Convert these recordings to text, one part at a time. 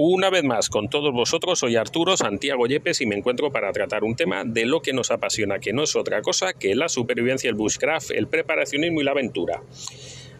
Una vez más, con todos vosotros, soy Arturo Santiago Yepes y me encuentro para tratar un tema de lo que nos apasiona, que no es otra cosa que la supervivencia, el bushcraft, el preparacionismo y la aventura.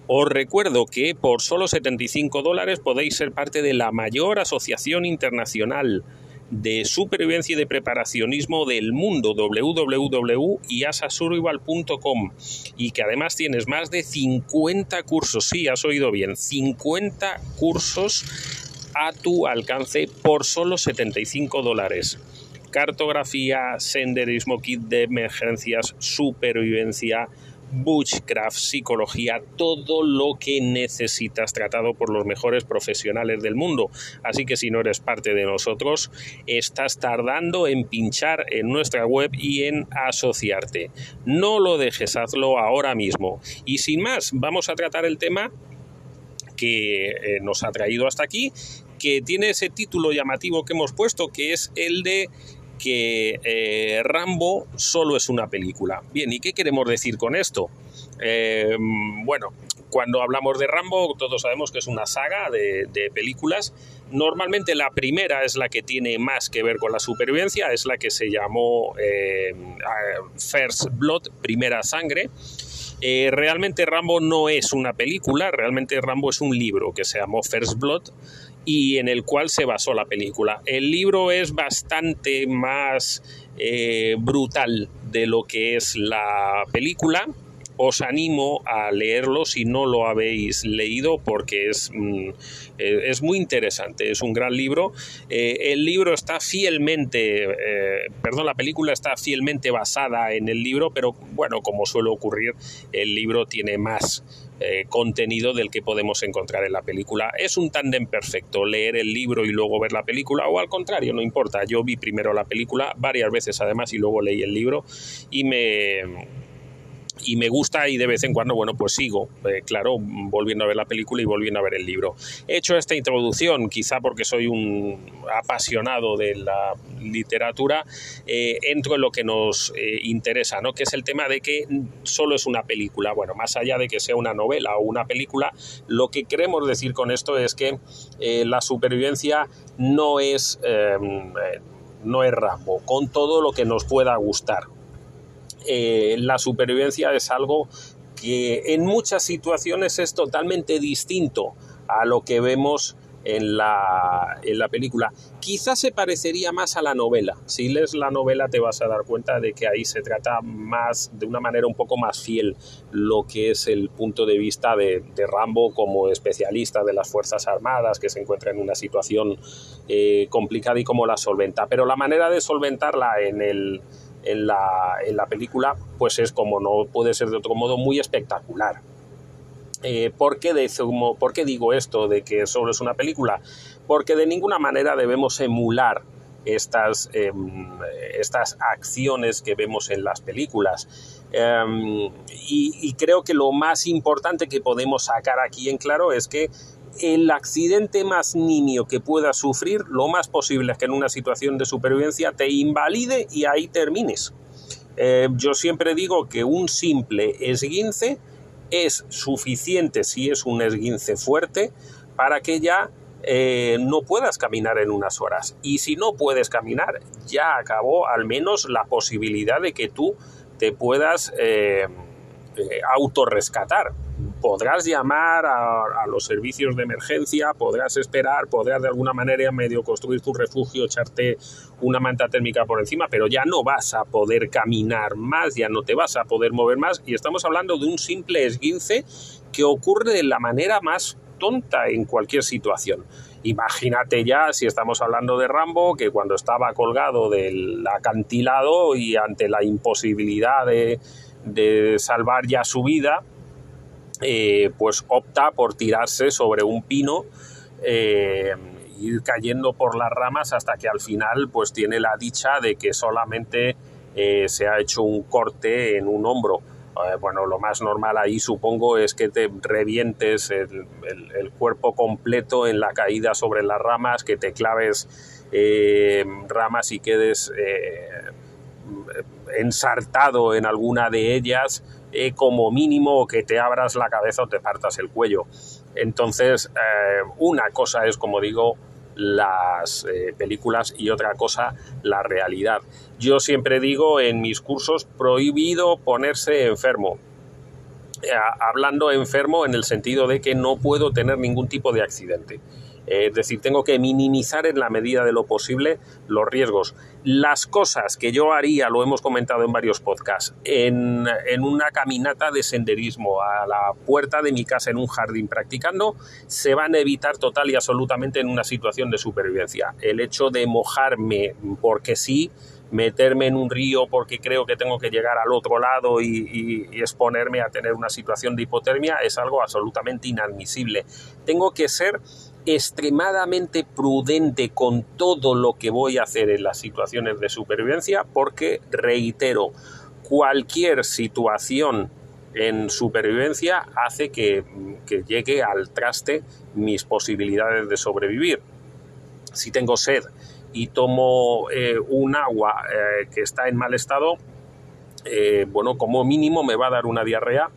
Os recuerdo que por solo 75 dólares podéis ser parte de la mayor asociación internacional de supervivencia y de preparacionismo del mundo, www.iasasurvival.com, y que además tienes más de 50 cursos, sí, has oído bien, 50 cursos a tu alcance por solo 75 dólares. Cartografía, senderismo, kit de emergencias, supervivencia, bushcraft, psicología, todo lo que necesitas tratado por los mejores profesionales del mundo. Así que si no eres parte de nosotros, estás tardando en pinchar en nuestra web y en asociarte. No lo dejes, hazlo ahora mismo. Y sin más, vamos a tratar el tema que eh, nos ha traído hasta aquí que tiene ese título llamativo que hemos puesto, que es el de que eh, Rambo solo es una película. Bien, ¿y qué queremos decir con esto? Eh, bueno, cuando hablamos de Rambo, todos sabemos que es una saga de, películas. Normalmente la primera es la que tiene más que ver con la supervivencia, es la que se llamó First Blood, Primera Sangre. Realmente Rambo no es una película, realmente Rambo es un libro que se llamó First Blood y en el cual se basó la película. El libro es bastante más eh, brutal de lo que es la película. Os animo a leerlo si no lo habéis leído porque es, mm, eh, es muy interesante, es un gran libro. Eh, el libro está fielmente, perdón, la película está fielmente basada en el libro, pero bueno, como suele ocurrir, el libro tiene más eh, contenido del que podemos encontrar en la película. Es un tándem perfecto, leer el libro y luego ver la película, o al contrario, no importa. Yo vi primero la película varias veces además y luego leí el libro y me y me gusta y de vez en cuando, bueno, pues sigo, eh, claro, volviendo a ver la película y volviendo a ver el libro. He hecho esta introducción, quizá porque soy un apasionado de la literatura, eh, entro en lo que nos eh, interesa, ¿no? Que es el tema de que solo es una película. Bueno, más allá de que sea una novela o una película, lo que queremos decir con esto es que la supervivencia no es, no es Rambo, con todo lo que nos pueda gustar eh, la supervivencia es algo que en muchas situaciones es totalmente distinto a lo que vemos en la, en la película. Quizás se parecería más a la novela. Si lees la novela te vas a dar cuenta de que ahí se trata más, de una manera un poco más fiel, lo que es el punto de vista de, Rambo como especialista de las Fuerzas Armadas, que se encuentra en una situación eh, complicada y cómo la solventa. Pero la manera de solventarla en el en la, en la película, pues es como no puede ser de otro modo muy espectacular. Eh, ¿por, qué ¿Por qué digo esto de que solo es una película? Porque de ninguna manera debemos emular estas, em, estas acciones que vemos en las películas. Em, y, creo que lo más importante que podemos sacar aquí en claro es que el accidente más nimio que puedas sufrir, lo más posible es que en una situación de supervivencia te invalide y ahí termines. Eh, yo siempre digo que un simple esguince es suficiente si es un esguince fuerte para que ya eh, no puedas caminar en unas horas. Y si no puedes caminar, ya acabó al menos la posibilidad de que tú te puedas eh, autorrescatar podrás llamar a, los servicios de emergencia, podrás esperar, podrás de alguna manera medio construir tu refugio, echarte una manta térmica por encima, pero ya no vas a poder caminar más, ya no te vas a poder mover más y estamos hablando de un simple esguince que ocurre de la manera más tonta en cualquier situación. Imagínate ya si estamos hablando de Rambo, que cuando estaba colgado del acantilado y ante la imposibilidad de, de salvar ya su vida, eh, pues opta por tirarse sobre un pino eh, ir cayendo por las ramas hasta que al final pues tiene la dicha de que solamente eh, se ha hecho un corte en un hombro. bueno, lo más normal ahí supongo es que te revientes el, cuerpo completo en la caída sobre las ramas, que te claves ramas y quedes ensartado en alguna de ellas eh, como mínimo que te abras la cabeza o te partas el cuello. Entonces, eh, una cosa es, como digo, las eh, películas y otra cosa la realidad. Yo siempre digo en mis cursos prohibido ponerse enfermo. Hablando enfermo en el sentido de que no puedo tener ningún tipo de accidente. Es decir, tengo que minimizar en la medida de lo posible los riesgos. Las cosas que yo haría, lo hemos comentado en varios podcasts, en, una caminata de senderismo a la puerta de mi casa en un jardín practicando, se van a evitar total y absolutamente en una situación de supervivencia. El hecho de mojarme porque sí, meterme en un río porque creo que tengo que llegar al otro lado y, y, exponerme a tener una situación de hipotermia es algo absolutamente inadmisible. Tengo que ser extremadamente prudente con todo lo que voy a hacer en las situaciones de supervivencia porque, reitero, cualquier situación en supervivencia hace que, llegue al traste mis posibilidades de sobrevivir. Si tengo sed y tomo eh, un agua eh, que está en mal estado, eh, bueno, como mínimo me va a dar una diarrea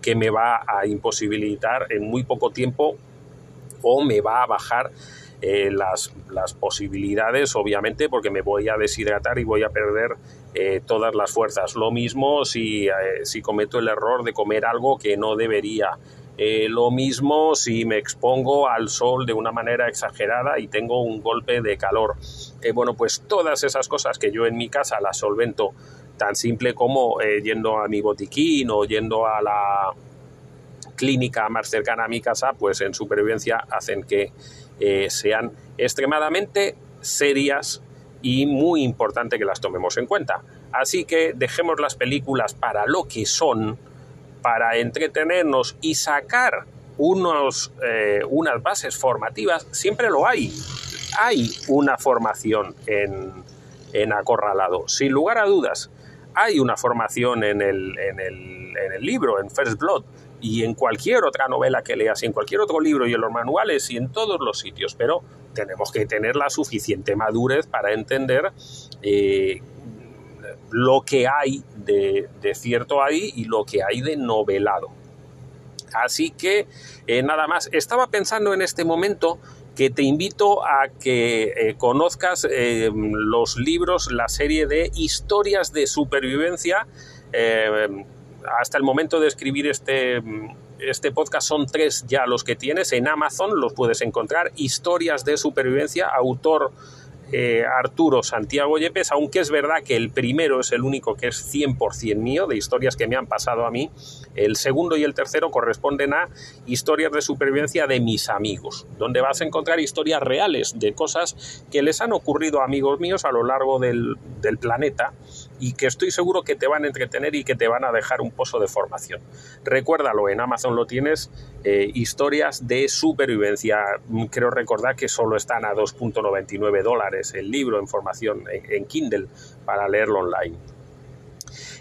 que me va a imposibilitar en muy poco tiempo o me va a bajar eh, las, posibilidades, obviamente, porque me voy a deshidratar y voy a perder eh, todas las fuerzas. Lo mismo si, eh, si, cometo el error de comer algo que no debería. lo mismo si me expongo al sol de una manera exagerada y tengo un golpe de calor. bueno, pues todas esas cosas que yo en mi casa las solvento tan simple como yendo a mi botiquín o yendo a la, clínica más cercana a mi casa, pues en supervivencia hacen que eh, sean extremadamente serias y muy importante que las tomemos en cuenta. Así que dejemos las películas para lo que son, para entretenernos y sacar unos, eh, unas bases formativas, siempre lo hay. Hay una formación en, en Acorralado, sin lugar a dudas. Hay una formación en el, en el, en el libro, en First Blood, y en cualquier otra novela que leas, y en cualquier otro libro y en los manuales y en todos los sitios, pero tenemos que tener la suficiente madurez para entender eh, lo que hay de, cierto ahí y lo que hay de novelado. Así que eh, nada más, estaba pensando en este momento que te invito a que eh, conozcas los libros, la serie de historias de supervivencia hasta el momento de escribir este, este podcast son tres ya los que tienes. En Amazon los puedes encontrar. Historias de supervivencia, autor eh, Arturo Santiago Yepes, aunque es verdad que el primero es el único que es 100% mío, de historias que me han pasado a mí. El segundo y el tercero corresponden a historias de supervivencia de mis amigos, donde vas a encontrar historias reales de cosas que les han ocurrido a amigos míos a lo largo del, del planeta y que estoy seguro que te van a entretener y que te van a dejar un pozo de formación. Recuérdalo, en Amazon lo tienes, eh, historias de supervivencia. Creo recordar que solo están a 2.99 dólares el libro en formación en, Kindle para leerlo online.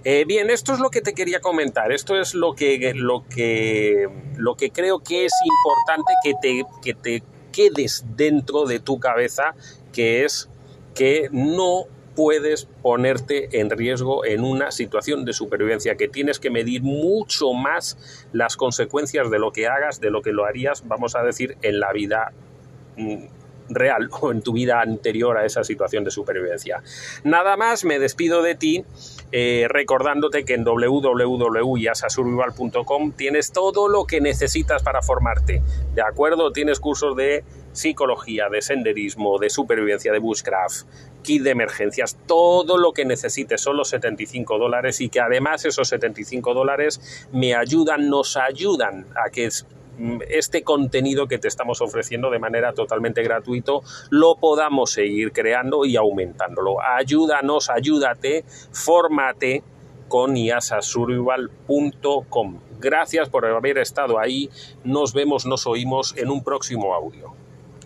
Eh, bien, esto es lo que te quería comentar. Esto es lo que, lo que, lo que creo que es importante que te, que te quedes dentro de tu cabeza, que es que no puedes ponerte en riesgo en una situación de supervivencia, que tienes que medir mucho más las consecuencias de lo que hagas, de lo que lo harías, vamos a decir, en la vida mm, real o en tu vida anterior a esa situación de supervivencia. Nada más, me despido de ti eh, recordándote que en www.yasasurvival.com tienes todo lo que necesitas para formarte. ¿De acuerdo? Tienes cursos de psicología, de senderismo, de supervivencia, de bushcraft, kit de emergencias, todo lo que necesites, son los 75 dólares y que además esos 75 dólares me ayudan, nos ayudan a que Mm, este contenido que te estamos ofreciendo de manera totalmente gratuito lo podamos seguir creando y aumentándolo. Ayúdanos, ayúdate, fórmate con iasasurvival.com. Gracias por haber estado ahí. Nos vemos, nos oímos en un próximo audio.